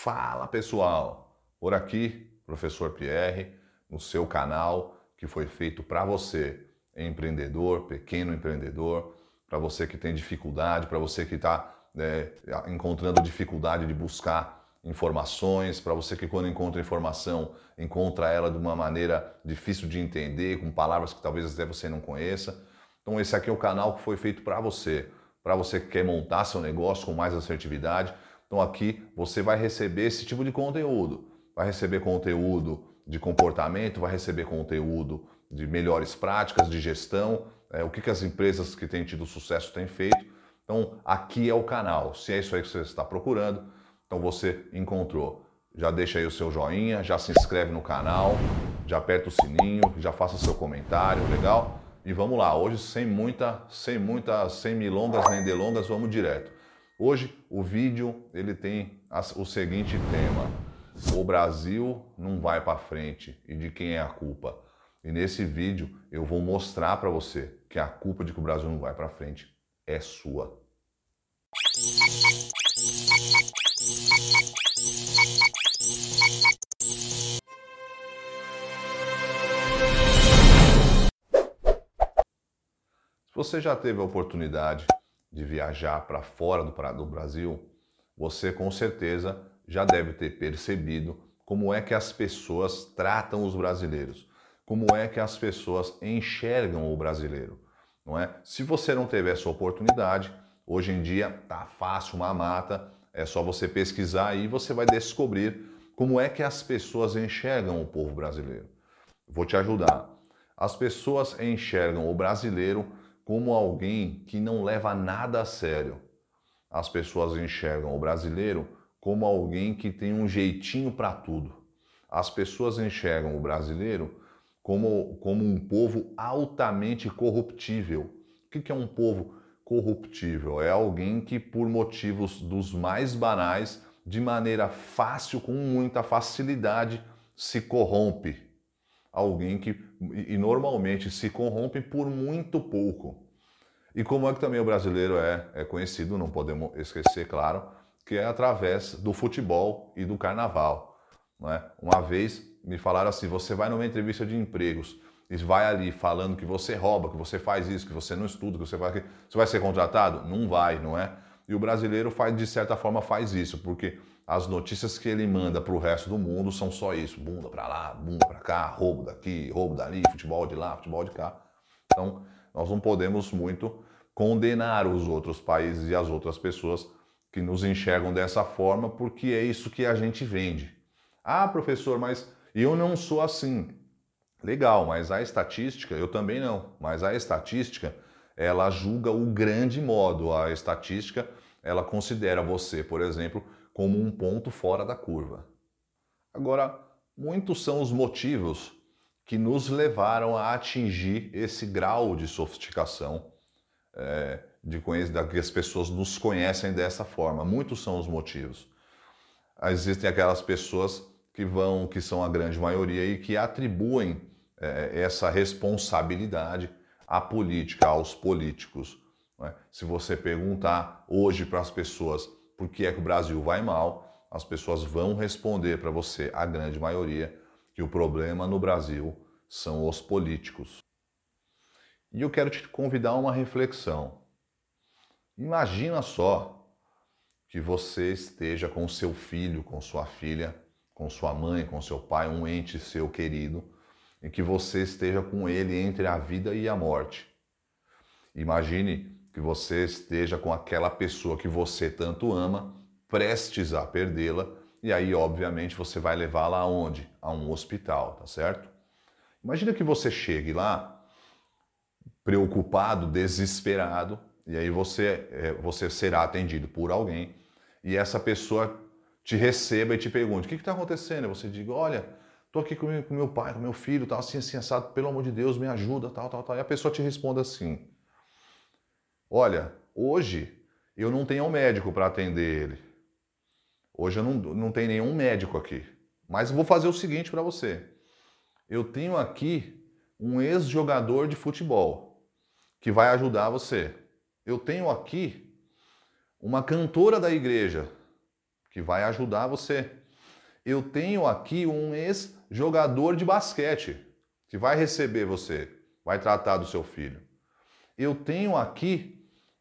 Fala pessoal, por aqui, professor Pierre, no seu canal que foi feito para você, empreendedor, pequeno empreendedor, para você que tem dificuldade, para você que está é, encontrando dificuldade de buscar informações, para você que quando encontra informação, encontra ela de uma maneira difícil de entender, com palavras que talvez até você não conheça. Então esse aqui é o canal que foi feito para você, para você que quer montar seu negócio com mais assertividade. Então aqui você vai receber esse tipo de conteúdo. Vai receber conteúdo de comportamento, vai receber conteúdo de melhores práticas de gestão, é, o que, que as empresas que têm tido sucesso têm feito. Então aqui é o canal. Se é isso aí que você está procurando, então você encontrou. Já deixa aí o seu joinha, já se inscreve no canal, já aperta o sininho, já faça seu comentário, legal? E vamos lá, hoje sem muita, sem muita, sem milongas nem delongas, vamos direto. Hoje o vídeo ele tem o seguinte tema: o Brasil não vai para frente e de quem é a culpa? E nesse vídeo eu vou mostrar para você que a culpa de que o Brasil não vai para frente é sua. Se você já teve a oportunidade de viajar para fora do Brasil, você com certeza já deve ter percebido como é que as pessoas tratam os brasileiros, como é que as pessoas enxergam o brasileiro, não é? Se você não teve essa oportunidade, hoje em dia tá fácil uma mata, é só você pesquisar e você vai descobrir como é que as pessoas enxergam o povo brasileiro. Vou te ajudar. As pessoas enxergam o brasileiro como alguém que não leva nada a sério. As pessoas enxergam o brasileiro como alguém que tem um jeitinho para tudo. As pessoas enxergam o brasileiro como, como um povo altamente corruptível. O que é um povo corruptível? É alguém que, por motivos dos mais banais, de maneira fácil, com muita facilidade, se corrompe alguém que e normalmente se corrompe por muito pouco. E como é que também o brasileiro é, é conhecido, não podemos esquecer, claro, que é através do futebol e do carnaval. Não é? Uma vez me falaram assim: você vai numa entrevista de empregos e vai ali falando que você rouba, que você faz isso, que você não estuda, que você vai, você vai ser contratado? Não vai, não é? E o brasileiro faz, de certa forma faz isso, porque as notícias que ele manda para o resto do mundo são só isso: bunda para lá, bunda para cá, roubo daqui, roubo dali, futebol de lá, futebol de cá. Então, nós não podemos muito condenar os outros países e as outras pessoas que nos enxergam dessa forma, porque é isso que a gente vende. Ah, professor, mas eu não sou assim. Legal, mas a estatística, eu também não, mas a estatística, ela julga o grande modo. A estatística, ela considera você, por exemplo, como um ponto fora da curva. Agora, muitos são os motivos que nos levaram a atingir esse grau de sofisticação, é, de que as pessoas nos conhecem dessa forma. Muitos são os motivos. Existem aquelas pessoas que vão, que são a grande maioria e que atribuem é, essa responsabilidade à política, aos políticos. É? Se você perguntar hoje para as pessoas por que é que o Brasil vai mal, as pessoas vão responder para você, a grande maioria, que o problema no Brasil são os políticos. E eu quero te convidar a uma reflexão. Imagina só que você esteja com seu filho, com sua filha, com sua mãe, com seu pai, um ente seu querido, e que você esteja com ele entre a vida e a morte. Imagine que você esteja com aquela pessoa que você tanto ama, prestes a perdê-la, e aí, obviamente, você vai levá-la aonde? A um hospital, tá certo? Imagina que você chegue lá, preocupado, desesperado, e aí você, é, você será atendido por alguém, e essa pessoa te receba e te pergunte: o que está acontecendo? E você diga: olha, estou aqui com meu, com meu pai, com meu filho, tal, assim, assim, assado, pelo amor de Deus, me ajuda, tal, tal, tal. E a pessoa te responde assim: Olha, hoje eu não tenho um médico para atender ele. Hoje eu não, não tenho nenhum médico aqui. Mas vou fazer o seguinte para você. Eu tenho aqui um ex-jogador de futebol que vai ajudar você. Eu tenho aqui uma cantora da igreja que vai ajudar você. Eu tenho aqui um ex-jogador de basquete que vai receber você, vai tratar do seu filho. Eu tenho aqui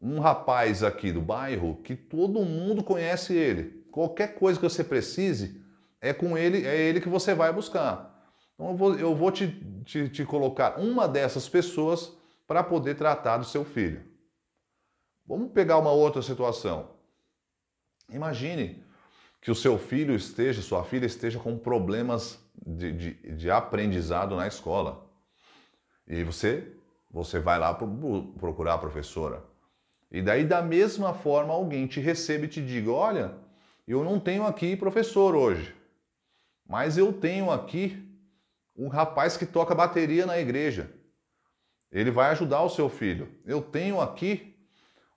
um rapaz aqui do bairro que todo mundo conhece ele. Qualquer coisa que você precise, é com ele, é ele que você vai buscar. Então eu vou, eu vou te, te, te colocar uma dessas pessoas para poder tratar do seu filho. Vamos pegar uma outra situação. Imagine que o seu filho esteja, sua filha esteja com problemas de, de, de aprendizado na escola. E você, você vai lá procurar a professora. E daí, da mesma forma, alguém te recebe e te diga: Olha, eu não tenho aqui professor hoje, mas eu tenho aqui um rapaz que toca bateria na igreja. Ele vai ajudar o seu filho. Eu tenho aqui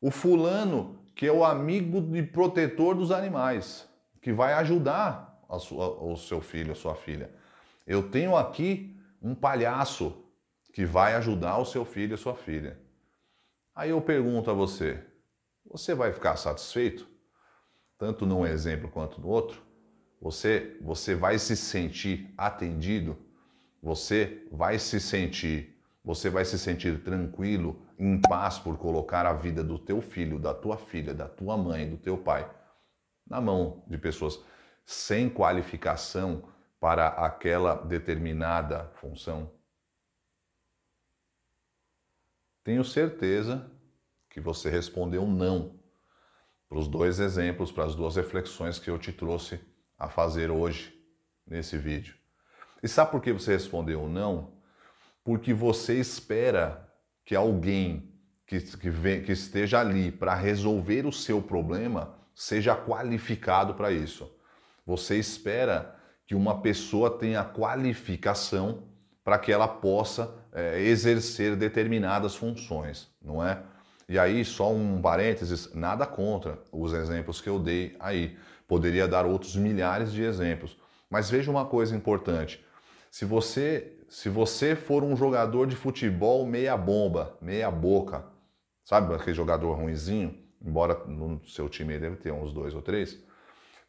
o fulano que é o amigo e protetor dos animais, que vai ajudar sua, o seu filho, a sua filha. Eu tenho aqui um palhaço que vai ajudar o seu filho e a sua filha. Aí eu pergunto a você: você vai ficar satisfeito? Tanto num exemplo quanto no outro? Você, você vai se sentir atendido? Você vai se sentir, você vai se sentir tranquilo, em paz por colocar a vida do teu filho, da tua filha, da tua mãe, do teu pai na mão de pessoas sem qualificação para aquela determinada função? Tenho certeza que você respondeu não para os dois exemplos, para as duas reflexões que eu te trouxe a fazer hoje nesse vídeo. E sabe por que você respondeu não? Porque você espera que alguém que, que, vem, que esteja ali para resolver o seu problema seja qualificado para isso. Você espera que uma pessoa tenha qualificação para que ela possa é, exercer determinadas funções, não é? E aí, só um parênteses, nada contra os exemplos que eu dei aí. Poderia dar outros milhares de exemplos. Mas veja uma coisa importante. Se você, se você for um jogador de futebol meia bomba, meia boca, sabe aquele jogador ruinzinho, embora no seu time deve ter uns dois ou três,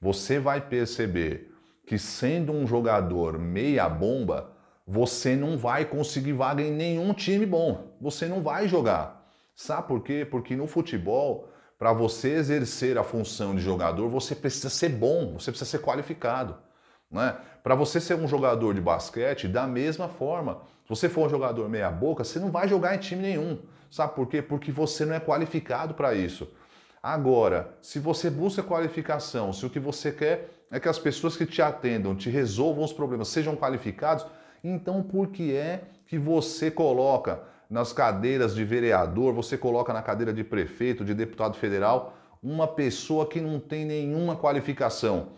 você vai perceber que sendo um jogador meia bomba, você não vai conseguir vaga em nenhum time bom. Você não vai jogar. Sabe por quê? Porque no futebol, para você exercer a função de jogador, você precisa ser bom, você precisa ser qualificado. Né? Para você ser um jogador de basquete, da mesma forma, se você for um jogador meia-boca, você não vai jogar em time nenhum. Sabe por quê? Porque você não é qualificado para isso. Agora, se você busca qualificação, se o que você quer é que as pessoas que te atendam, te resolvam os problemas, sejam qualificados, então por que é que você coloca nas cadeiras de vereador, você coloca na cadeira de prefeito, de deputado federal, uma pessoa que não tem nenhuma qualificação?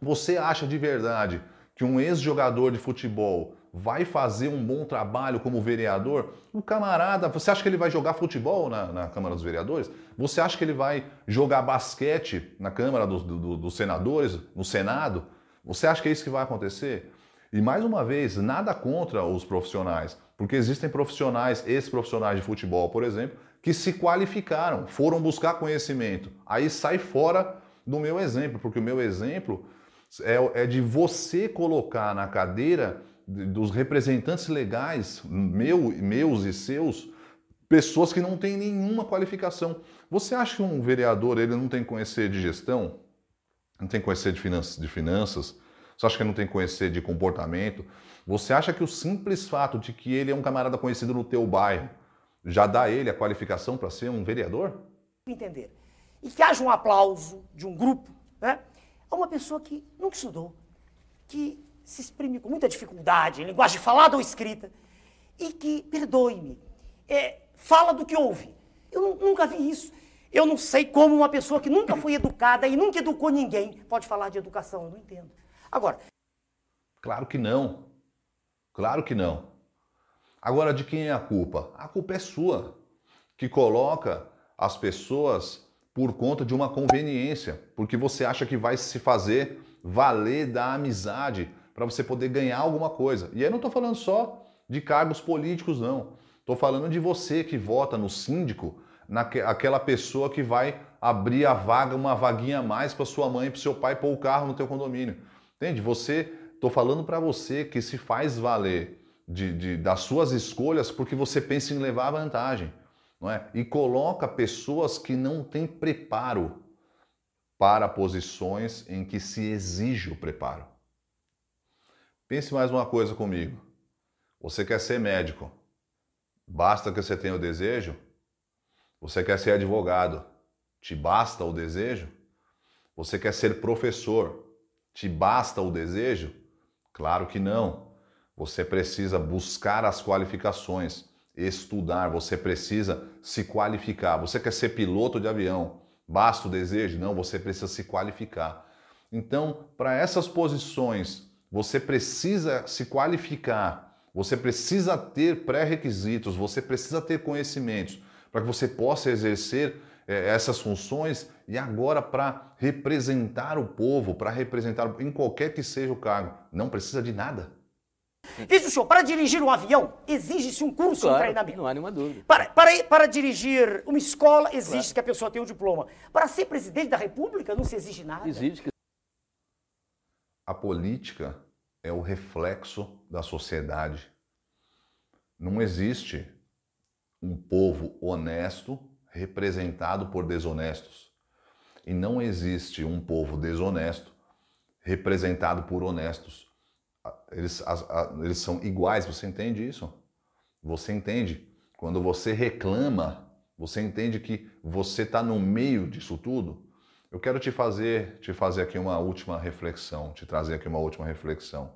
Você acha de verdade que um ex-jogador de futebol vai fazer um bom trabalho como vereador? O camarada, você acha que ele vai jogar futebol na, na Câmara dos Vereadores? Você acha que ele vai jogar basquete na Câmara dos, do, dos Senadores, no Senado? Você acha que é isso que vai acontecer? E mais uma vez, nada contra os profissionais, porque existem profissionais, ex-profissionais de futebol, por exemplo, que se qualificaram, foram buscar conhecimento. Aí sai fora do meu exemplo, porque o meu exemplo é, é de você colocar na cadeira dos representantes legais, meu, meus e seus, pessoas que não têm nenhuma qualificação. Você acha que um vereador ele não tem conhecer de gestão? Não tem conhecer de finanças, de finanças? Você acha que ele não tem conhecer de comportamento? Você acha que o simples fato de que ele é um camarada conhecido no teu bairro já dá ele a qualificação para ser um vereador? Entender. E que haja um aplauso de um grupo, né? a uma pessoa que nunca estudou, que se exprime com muita dificuldade em linguagem falada ou escrita, e que, perdoe-me, é, fala do que ouve. Eu nunca vi isso. Eu não sei como uma pessoa que nunca foi educada e nunca educou ninguém pode falar de educação. Eu não entendo. Agora. Claro que não. Claro que não. Agora, de quem é a culpa? A culpa é sua, que coloca as pessoas por conta de uma conveniência, porque você acha que vai se fazer valer da amizade para você poder ganhar alguma coisa. E aí não estou falando só de cargos políticos, não. Estou falando de você que vota no síndico, naquela pessoa que vai abrir a vaga, uma vaguinha a mais para sua mãe, para seu pai pôr o carro no teu condomínio. Entende? Você, tô falando para você que se faz valer de, de, das suas escolhas porque você pensa em levar vantagem, não é? E coloca pessoas que não têm preparo para posições em que se exige o preparo. Pense mais uma coisa comigo. Você quer ser médico, basta que você tenha o desejo? Você quer ser advogado, te basta o desejo? Você quer ser professor, te basta o desejo? Claro que não. Você precisa buscar as qualificações, estudar, você precisa se qualificar. Você quer ser piloto de avião, basta o desejo? Não, você precisa se qualificar. Então, para essas posições, você precisa se qualificar, você precisa ter pré-requisitos, você precisa ter conhecimentos para que você possa exercer é, essas funções e agora para representar o povo, para representar em qualquer que seja o cargo, não precisa de nada. Veja o senhor, para dirigir um avião, exige-se um curso, claro, um treinamento. Não há nenhuma dúvida. Para, para, para dirigir uma escola, exige claro. que a pessoa tenha um diploma. Para ser presidente da República, não se exige nada. Exige que. A política é o reflexo da sociedade. Não existe um povo honesto representado por desonestos. E não existe um povo desonesto representado por honestos. Eles, eles são iguais, você entende isso? Você entende? Quando você reclama, você entende que você está no meio disso tudo? Eu quero te fazer, te fazer aqui uma última reflexão, te trazer aqui uma última reflexão.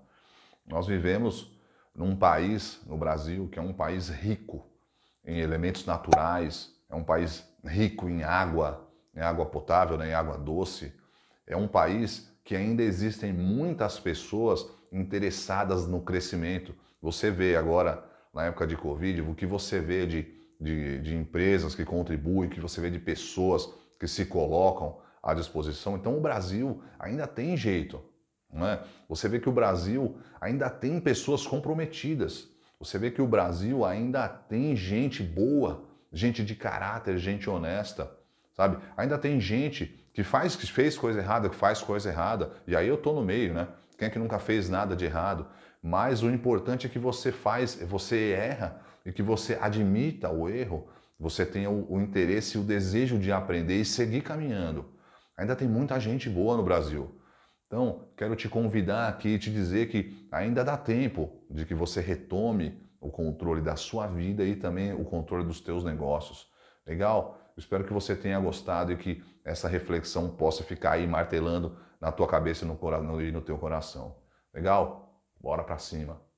Nós vivemos num país, no Brasil, que é um país rico em elementos naturais, é um país rico em água, em água potável, né, em água doce. É um país que ainda existem muitas pessoas interessadas no crescimento. Você vê agora, na época de Covid, o que você vê de, de, de empresas que contribuem, o que você vê de pessoas que se colocam à disposição. Então o Brasil ainda tem jeito. Não é? Você vê que o Brasil ainda tem pessoas comprometidas. Você vê que o Brasil ainda tem gente boa, gente de caráter, gente honesta, sabe? Ainda tem gente que faz, que fez coisa errada, que faz coisa errada, e aí eu tô no meio, né? Quem é que nunca fez nada de errado? Mas o importante é que você faz, você erra e que você admita o erro, você tenha o, o interesse e o desejo de aprender e seguir caminhando. Ainda tem muita gente boa no Brasil. Então, quero te convidar aqui e te dizer que ainda dá tempo de que você retome o controle da sua vida e também o controle dos teus negócios. Legal? Espero que você tenha gostado e que essa reflexão possa ficar aí martelando na tua cabeça e no, e no teu coração. Legal? Bora para cima.